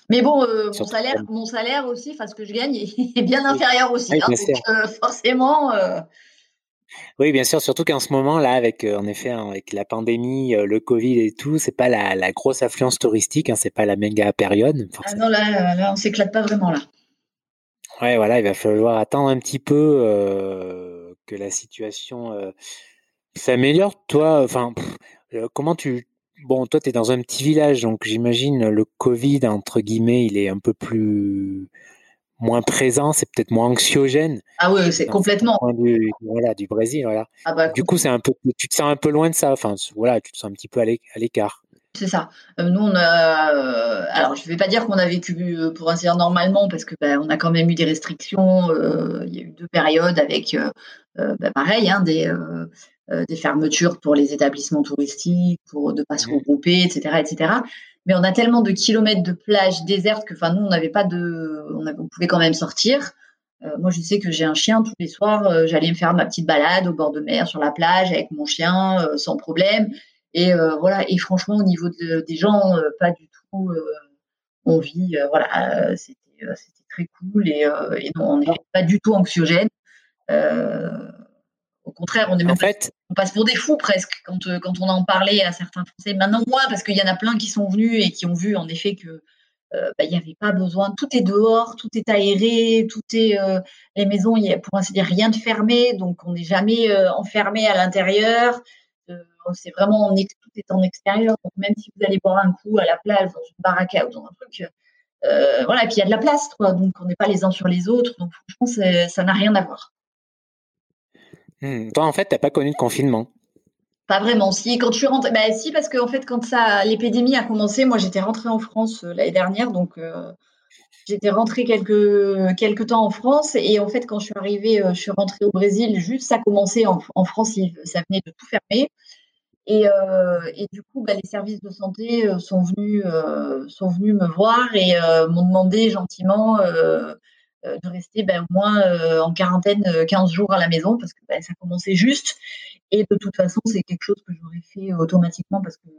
Mais bon, mon, salaire, mon salaire aussi, enfin ce que je gagne, est bien inférieur aussi. Hein, donc forcément. Oui, bien sûr, surtout qu'en ce moment, là, avec, en effet, hein, avec la pandémie, le Covid et tout, c'est pas la, grosse affluence touristique, hein, c'est pas la méga période. Ah non, là, là on s'éclate pas vraiment là. Ouais, voilà, il va falloir attendre un petit peu que la situation s'améliore. Toi, enfin, comment tu. Bon, toi, tu es dans un petit village, donc j'imagine le Covid, entre guillemets, il est un peu plus moins présent, c'est peut-être moins anxiogène. Ah oui, c'est complètement. Du, voilà, du Brésil, voilà. Ah bah, du coup, c'est un peu, tu te sens un peu loin de ça. Enfin, voilà, tu te sens un petit peu à l'écart. C'est ça. Euh, nous, on a. Euh, alors, je ne vais pas dire qu'on a vécu, euh, pour ainsi dire, normalement, parce que ben, on a quand même eu des restrictions. il y a eu deux périodes avec, ben, pareil, hein, des, des fermetures pour les établissements touristiques, pour ne pas se mmh. regrouper, etc., etc. Mais on a tellement de kilomètres de plages désertes que, enfin, nous, on n'avait pas de. On, pouvait quand même sortir. moi, je sais que j'ai un chien tous les soirs. J'allais me faire ma petite balade au bord de mer, sur la plage, avec mon chien, sans problème. Et euh, voilà. Et franchement, au niveau des gens, euh, pas du tout. Euh, on vit, voilà, c'était très cool et, non, on n'est pas du tout anxiogène. Au contraire, on est même fait... on passe pour des fous presque quand, quand on en parlait à certains Français. Maintenant moins parce qu'il y en a plein qui sont venus et qui ont vu en effet que bah, il n'y avait pas besoin. Tout est dehors, tout est aéré, tout est les maisons, il y a pour ainsi dire rien de fermé, donc on n'est jamais enfermé à l'intérieur c'est vraiment tout est en extérieur. Donc même si vous allez boire un coup à la plage, dans une baraque ou dans un truc, euh, voilà. Et puis il y a de la place, quoi. Donc on n'est pas les uns sur les autres. Donc franchement, ça n'a rien à voir. Hmm. Toi, en fait, tu n'as pas connu de confinement? Pas vraiment. Si, quand je suis rentrée, bah, si, parce qu'en fait, quand ça, l'épidémie a commencé, moi, j'étais rentrée en France euh, l'année dernière, donc euh, j'étais rentrée quelques, quelques temps en France. Et en fait, quand je suis arrivée, je suis rentrée au Brésil, juste ça commençait en, en France, ça venait de tout fermer. Euh, et, du coup, bah, les services de santé euh, sont venus, euh, sont venus me voir et m'ont demandé gentiment de rester ben, au moins en quarantaine 15 jours à la maison parce que ben, ça commençait juste. Et de toute façon, c'est quelque chose que j'aurais fait automatiquement parce que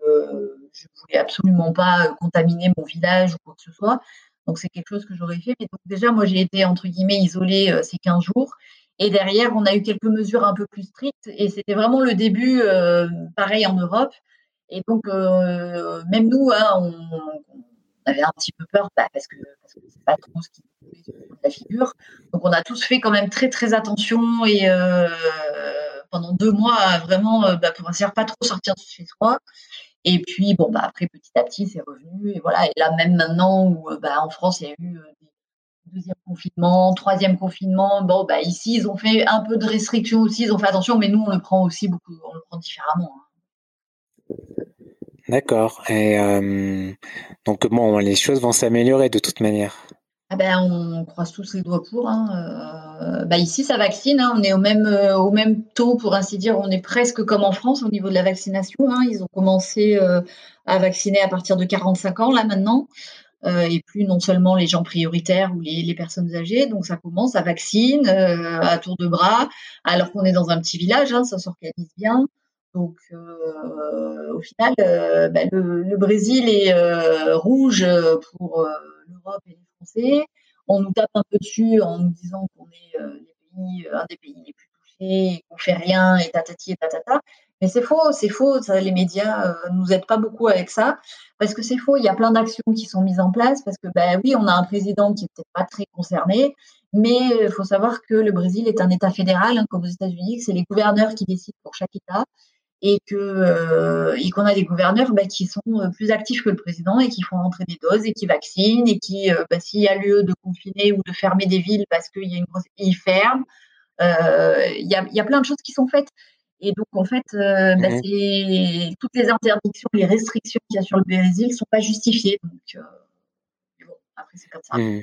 je ne voulais absolument pas contaminer mon village ou quoi que ce soit. Donc c'est quelque chose que j'aurais fait. Mais déjà, moi, j'ai été entre guillemets isolée ces 15 jours. Et derrière, on a eu quelques mesures un peu plus strictes. Et c'était vraiment le début, euh, pareil en Europe. Et donc, euh, même nous, hein, on, avait un petit peu peur bah, parce que ce n'est pas trop ce qui la figure. Donc, on a tous fait quand même très, très attention. Et euh, pendant deux mois, vraiment, bah, pour essayer pas trop sortir de chez soi. Et puis, bon, bah, après, petit à petit, c'est revenu. Et voilà. Et là, même maintenant, où bah, en France, il y a eu deuxième confinement, troisième confinement. Bon, bah, ici, ils ont fait un peu de restrictions aussi, ils ont fait attention, mais nous, on le prend aussi beaucoup, on le prend différemment. Hein. D'accord. Et euh, donc, bon, les choses vont s'améliorer de toute manière. Ah ben, on croise tous les doigts pour. Hein. Euh, bah, ici, ça vaccine. Hein. On est au même, euh, au même taux, pour ainsi dire. On est presque comme en France au niveau de la vaccination. Ils ont commencé à vacciner à partir de 45 ans, là, maintenant. Euh, et plus non seulement les gens prioritaires ou les, personnes âgées. Donc ça commence, à vaccine euh, à tour de bras, alors qu'on est dans un petit village, hein, ça s'organise bien. Donc euh, au final, bah, le, Brésil est rouge pour l'Europe et les Français. On nous tape un peu dessus en nous disant qu'on est un des pays les plus touchés, qu'on fait rien et tatati et tatata. Mais c'est faux, c'est faux. les médias euh, nous aident pas beaucoup avec ça parce que c'est faux. Il y a plein d'actions qui sont mises en place parce que, ben oui, on a un président qui est peut-être pas très concerné, mais il faut savoir que le Brésil est un État fédéral, hein, comme aux États-Unis, que c'est les gouverneurs qui décident pour chaque État et euh, qu'on a des gouverneurs ben, qui sont euh, plus actifs que le président et qui font rentrer des doses et qui vaccinent et qui, ben, s'il y a lieu de confiner ou de fermer des villes parce qu'il y a une grosse, ils ferment. Il y a plein de choses qui sont faites. Et donc, en fait, euh, bah, mmh toutes les interdictions, les restrictions qu'il y a sur le Brésil ne sont pas justifiées. Donc, euh, bon, après, c'est comme ça. Mmh.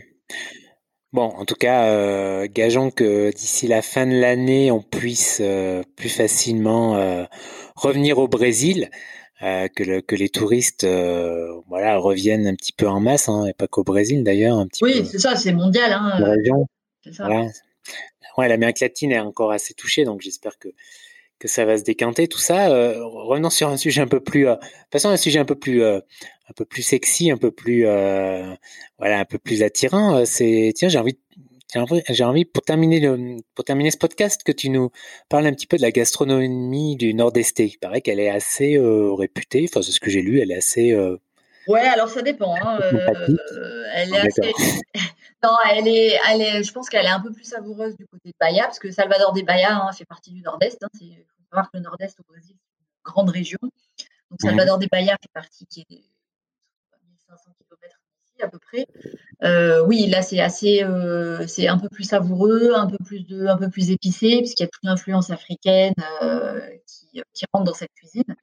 Bon, en tout cas, euh, gageons que d'ici la fin de l'année, on puisse plus facilement revenir au Brésil. que, que les touristes voilà reviennent un petit peu en masse, hein, et pas qu'au Brésil d'ailleurs, un petit oui, c'est ça, c'est mondial. Hein, Ouais, l'Amérique latine est encore assez touchée, donc j'espère que que ça va se décanter tout ça. revenons sur un sujet un peu plus, de toute façon un sujet un peu plus, un peu plus sexy, un peu plus, voilà, un peu plus attirant. c'est tiens, j'ai envie j'ai envie, pour terminer le, pour terminer ce podcast que tu nous parles un petit peu de la gastronomie du Nord-Est. Il paraît qu'elle est assez euh, réputée. Enfin, c'est ce que j'ai lu. Elle est assez. Ouais, alors ça dépend. Hein, euh, elle est assez. non, elle est, elle est, je pense qu'elle est un peu plus savoureuse du côté de Bahia, parce que Salvador des Bahia hein, fait partie du Nord-Est. Hein, il faut savoir que le Nord-Est au Brésil, c'est une grande région. Donc. Salvador des Bahia fait partie qui est 1500 km à peu près. Euh, oui, là c'est assez, euh, c'est un peu plus savoureux, un peu plus de, un peu plus épicé, puisqu'il y a toute l'influence africaine euh, qui, rentre dans cette cuisine.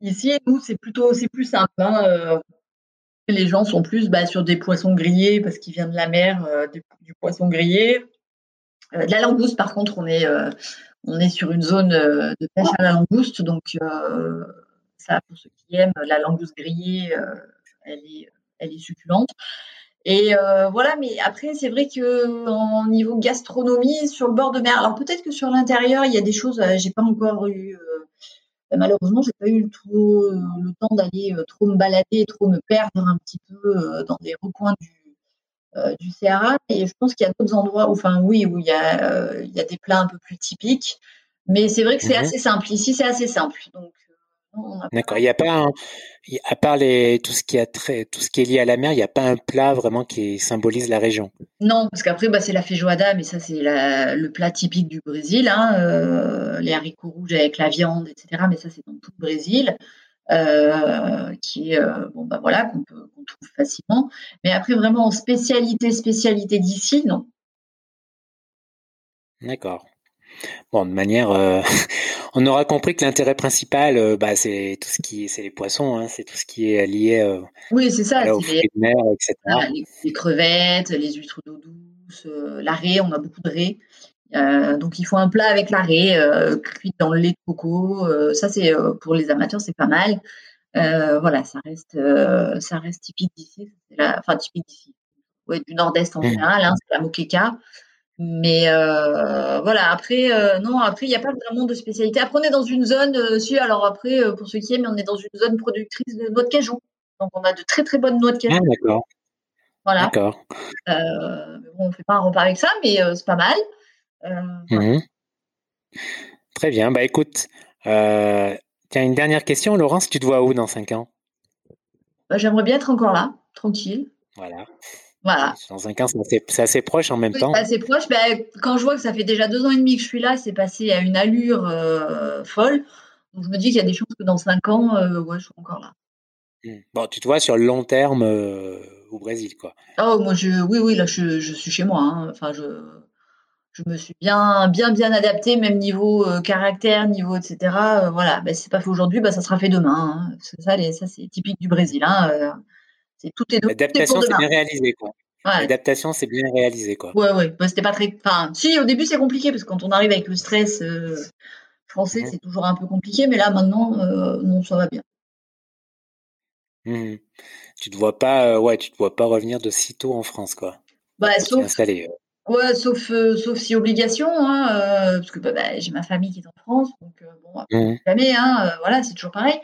Ici, nous, c'est plutôt, c'est plus simple. Hein, les gens sont plus bah, sur des poissons grillés parce qu'ils viennent de la mer, du, poisson grillé. de la langouste, par contre, on est, on est sur une zone de pêche à la langouste, donc ça, pour ceux qui aiment la langouste grillée, elle est elle est succulente. Et euh, voilà, mais après, c'est vrai que en niveau gastronomie, sur le bord de mer, alors peut-être que sur l'intérieur, il y a des choses, euh, j'ai pas encore eu, euh, malheureusement, j'ai pas eu trop, le temps d'aller trop me balader, trop me perdre un petit peu dans des recoins du, du Sahara. Et je pense qu'il y a d'autres endroits, où, enfin oui, où il y, a, il y a des plats un peu plus typiques. Mais c'est vrai que c'est mhm. assez simple. Ici, c'est assez simple. Donc, D'accord. Il n'y a pas à part les, tout ce qui a trait, tout ce qui est lié à la mer, il n'y a pas un plat vraiment qui symbolise la région? Non, parce qu'après, bah, c'est la feijoada, mais ça, c'est le plat typique du Brésil. Hein, euh, les haricots rouges avec la viande, etc. Mais ça, c'est dans tout le Brésil. Euh, qui est euh, bon bah voilà qu'on trouve facilement mais après vraiment en spécialité spécialité d'ici non d'accord Bon, de manière, euh, on aura compris que l'intérêt principal, euh, bah, c'est tout ce qui, c'est les poissons, hein, c'est tout ce qui est lié. Euh, oui, c'est ça. les, de mer, etc. les, crevettes, les huîtres d'eau douce, la raie, on a beaucoup de raie. donc il faut un plat avec la raie, cuite dans le lait de coco. ça c'est pour les amateurs, c'est pas mal. voilà, ça reste, ça reste typique d'ici. Enfin typique d'ici. Ouais, du Nord-Est en mmh. général, hein, c'est la moqueca. Mais euh, voilà, après, euh, non, après, il n'y a pas vraiment de spécialité. Après, on est dans une zone, euh, si, alors après, pour ceux qui aiment, on est dans une zone productrice de noix de cajou. Donc, on a de très, très bonnes noix de cajou. Ah, d'accord. Voilà. D'accord. on ne fait pas un repas avec ça, mais c'est pas mal. Mmh très bien. Bah, écoute, tiens, une dernière question. Laurence, tu te vois où dans 5 ans? Bah, J'aimerais bien être encore là, tranquille. Voilà. Voilà. Dans un cas, c'est assez, proche en même temps. C'est assez proche. Ben, quand je vois que ça fait déjà deux ans et demi que je suis là, c'est passé à une allure euh, folle. Donc je me dis qu'il y a des chances que dans cinq ans, euh, ouais, je suis encore là. Hmm. Bon, tu te vois sur le long terme euh, au Brésil, quoi. Oh, moi, je, oui, oui, là, je, je suis chez moi. Hein. Enfin, je, je me suis bien, bien, bien adapté, même niveau caractère, niveau, etc. voilà, ben, c'est pas fait aujourd'hui, ben, ça sera fait demain. Hein. Ça, ça c'est typique du Brésil. Hein. L'adaptation, c'est bien réalisé, quoi. L'adaptation, c'est bien réalisé, quoi. Ouais, ouais. Bah, c'était pas très. Enfin, si, au début, c'est compliqué parce que quand on arrive avec le stress euh, français, mmh c'est toujours un peu compliqué, mais là, maintenant, euh, non, ça va bien. Mmh tu te vois pas, euh, ouais, tu te vois pas revenir de sitôt en France, quoi. Bah, sauf. Ouais, sauf, sauf si obligation, hein, parce que bah, j'ai ma famille qui est en France, donc bon, mmh jamais, hein, voilà, c'est toujours pareil.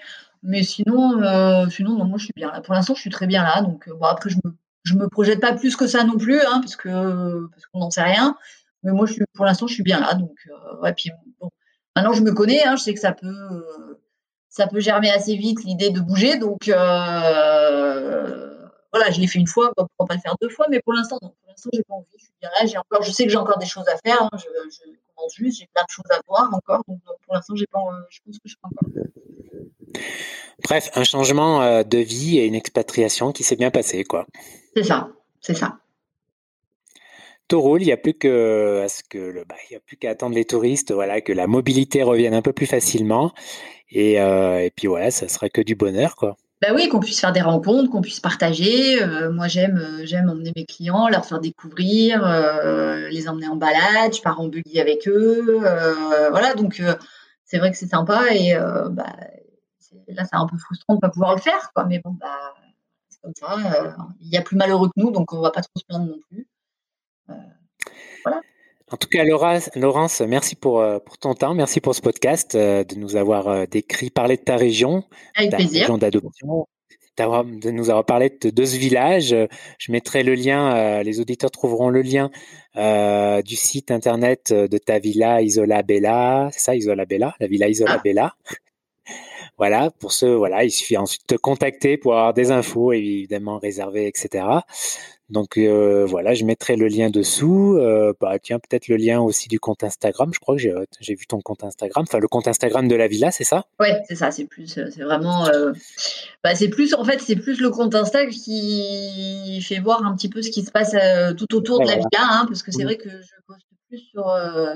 Mais sinon, euh, sinon moi je suis bien là. Pour l'instant, je suis très bien là. Donc euh, bon, après, je me, je me projette pas plus que ça non plus, hein, parce que parce qu'on n'en sait rien. Mais moi, je suis, pour l'instant, je suis bien là. Donc euh, ouais, puis bon, maintenant je me connais, hein, je sais que ça peut ça peut germer assez vite l'idée de bouger. Donc voilà, je l'ai fait une fois, pourquoi pas le faire deux fois, mais pour l'instant, non. Pour l'instant, j'ai pas envie. Je suis bien là. J'ai encore, je sais que j'ai encore des choses à faire. Hein, je, je, commence juste, j'ai plein de choses à voir encore. Donc pour l'instant, j'ai pas, je pense que je suis pas encore. Bref, un changement euh, de vie et une expatriation qui s'est bien passé, quoi. C'est ça, c'est ça. Tout roule, il n'y a plus que à ce que le, bah, il y a plus qu'à attendre les touristes, voilà, que la mobilité revienne un peu plus facilement, et, euh, et puis voilà, ça sera que du bonheur, quoi. Bah oui, qu'on puisse faire des rencontres, qu'on puisse partager. Euh, moi, j'aime, j'aime emmener mes clients, leur faire découvrir, les emmener en balade. Je pars en buggy avec eux, voilà. Donc, c'est vrai que c'est sympa et bah, là, c'est un peu frustrant de ne pas pouvoir le faire, quoi. Mais bon, bah, c'est comme ça. Il y a plus malheureux que nous, donc on ne va pas trop se plaindre non plus. voilà. En tout cas, Laurence, merci pour, pour ton temps, merci pour ce podcast, de nous avoir décrit, parlé de ta région, Avec ta plaisir. région d'adoption, de nous avoir parlé de, ce village. Je mettrai le lien, les auditeurs trouveront le lien du site internet de ta villa Isola Bella. C'est ça, Isola Bella, la villa Isola ah. Bella. Voilà, pour ce, voilà, il suffit ensuite de te contacter pour avoir des infos, évidemment réservées, etc. Donc euh, voilà, je mettrai le lien dessous. Euh, bah, tiens, peut-être le lien aussi du compte Instagram. Je crois que j'ai, euh, j'ai vu ton compte Instagram. Enfin, le compte Instagram de la villa, c'est ça? Ouais, c'est ça. C'est plus, c'est vraiment. Bah, c'est plus, en fait, c'est plus le compte Instagram qui fait voir un petit peu ce qui se passe tout autour de la villa, hein, parce que c'est vrai que je poste plus sur,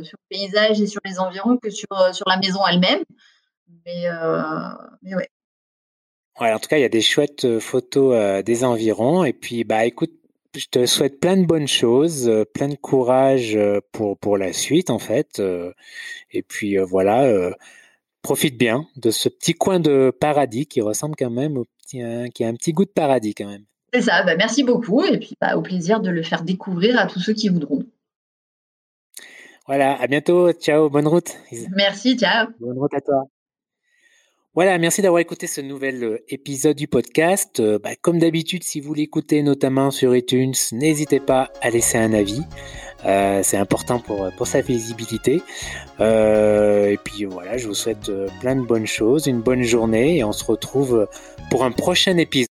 sur le paysage et sur les environs que sur, sur la maison elle-même. Mais, mais ouais. Ouais, en tout cas, il y a des chouettes photos des environs. Et puis, bah, écoute, je te souhaite plein de bonnes choses, euh, plein de courage euh, pour, pour la suite en fait. Euh, et puis voilà, profite bien de ce petit coin de paradis qui ressemble quand même au petit, qui a un petit goût de paradis quand même. C'est ça, bah, merci beaucoup et puis bah, au plaisir de le faire découvrir à tous ceux qui voudront. Voilà, à bientôt, ciao, bonne route. Merci, ciao. Bonne route à toi. Voilà, merci d'avoir écouté ce nouvel euh, épisode du podcast. Euh, bah, comme d'habitude, si vous l'écoutez notamment sur iTunes, n'hésitez pas à laisser un avis. Euh, c'est important pour, pour sa visibilité. et puis voilà, je vous souhaite plein de bonnes choses, une bonne journée et on se retrouve pour un prochain épisode.